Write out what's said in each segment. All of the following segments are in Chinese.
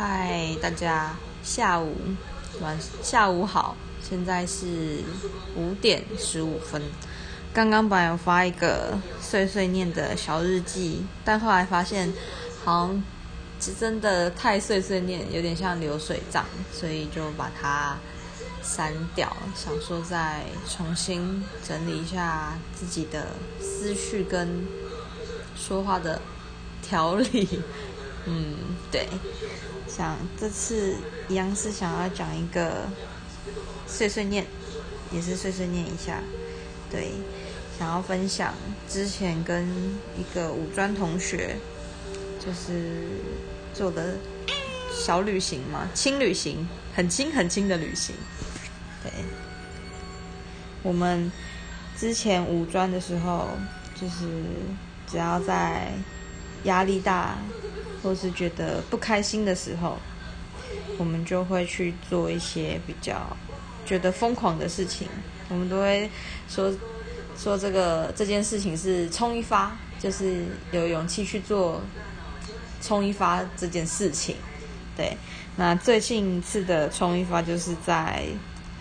嗨，大家下午晚下午好，现在是五点十五分。刚刚本来有发一个碎碎念的小日记，但后来发现好像是真的太碎碎念，有点像流水账，所以就把它删掉。想说再重新整理一下自己的思绪跟说话的条理。嗯，对。想这次一样是想要讲一个碎碎念，也是碎碎念一下，对，想要分享之前跟一个五专同学就是做的小旅行嘛，轻旅行，很轻很轻的旅行。对，我们之前五专的时候，就是只要在压力大。或是觉得不开心的时候，我们就会去做一些比较觉得疯狂的事情。我们都会说说这个这件事情是冲一发，就是有勇气去做冲一发这件事情。对，那最近一次的冲一发就是在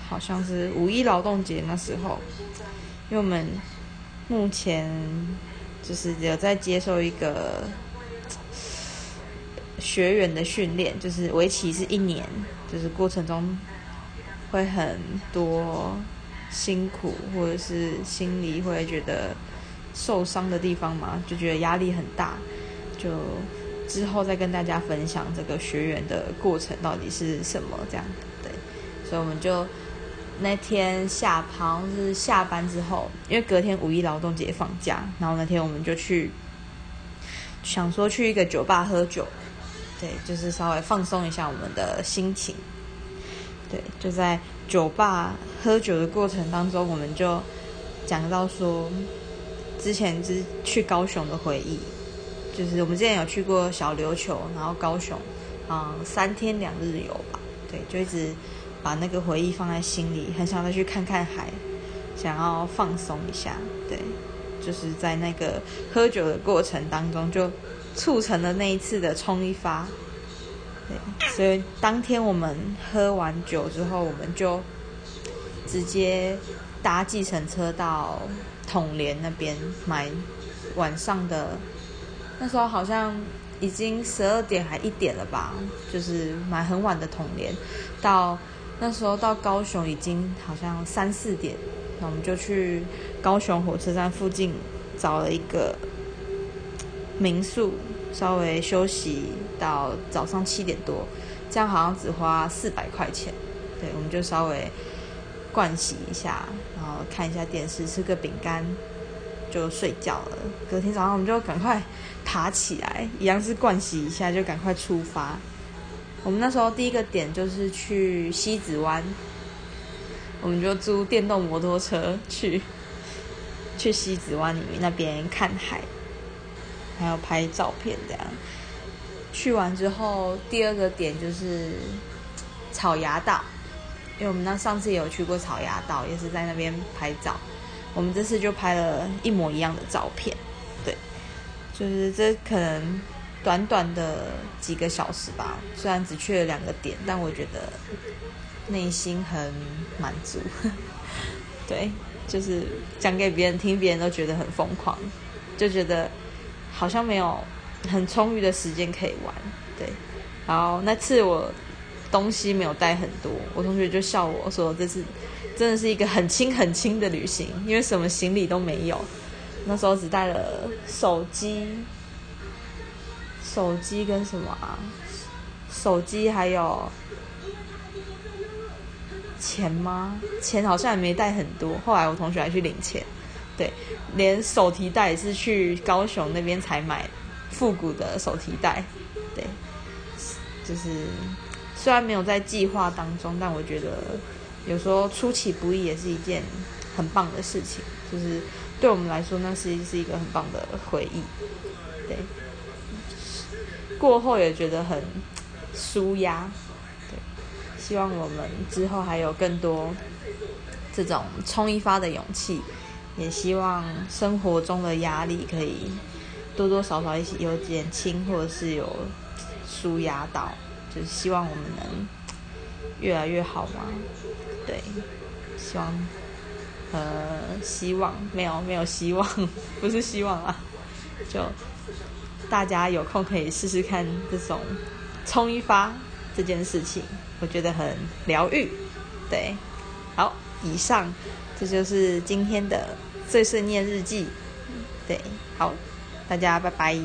好像是五一劳动节那时候，因为我们目前就是有在接受一个。学员的训练就是为期是一年，就是过程中会很多辛苦，或者是心里会觉得受伤的地方嘛，就觉得压力很大。就之后再跟大家分享这个学员的过程到底是什么这样对。所以我们就那天下旁是下班之后，因为隔天五一劳动节放假，然后那天我们就去想说去一个酒吧喝酒。对，就是稍微放松一下我们的心情。对，就在酒吧喝酒的过程当中，我们就讲到说，之前之去高雄的回忆，就是我们之前有去过小琉球，然后高雄，嗯，三天两日游吧。对，就一直把那个回忆放在心里，很想再去看看海，想要放松一下。对，就是在那个喝酒的过程当中就。促成了那一次的冲一发，对，所以当天我们喝完酒之后，我们就直接搭计程车到统联那边买晚上的，那时候好像已经十二点还一点了吧，就是买很晚的统联，到那时候到高雄已经好像三四点，那我们就去高雄火车站附近找了一个。民宿稍微休息到早上七点多，这样好像只花四百块钱。对，我们就稍微盥洗一下，然后看一下电视，吃个饼干，就睡觉了。隔天早上我们就赶快爬起来，一样是盥洗一下，就赶快出发。我们那时候第一个点就是去西子湾，我们就租电动摩托车去去西子湾里面那边看海。还要拍照片，这样去完之后，第二个点就是草芽道，因为我们那上次也有去过草芽道，也是在那边拍照。我们这次就拍了一模一样的照片，对，就是这可能短短的几个小时吧，虽然只去了两个点，但我觉得内心很满足。对，就是讲给别人听，别人都觉得很疯狂，就觉得。好像没有很充裕的时间可以玩，对。然后那次我东西没有带很多，我同学就笑我说这次真的是一个很轻很轻的旅行，因为什么行李都没有。那时候只带了手机，手机跟什么啊？手机还有钱吗？钱好像也没带很多。后来我同学还去领钱。对，连手提袋也是去高雄那边才买复古的手提袋。对，就是虽然没有在计划当中，但我觉得有时候出其不意也是一件很棒的事情。就是对我们来说，那是是一个很棒的回忆。对，过后也觉得很舒压。对，希望我们之后还有更多这种冲一发的勇气。也希望生活中的压力可以多多少少一些有减轻，或者是有舒压到。就是希望我们能越来越好嘛。对，希望，呃，希望没有没有希望，不是希望啊，就大家有空可以试试看这种冲一发这件事情，我觉得很疗愈。对，好，以上这就是今天的碎碎念日记。对，好，大家拜拜。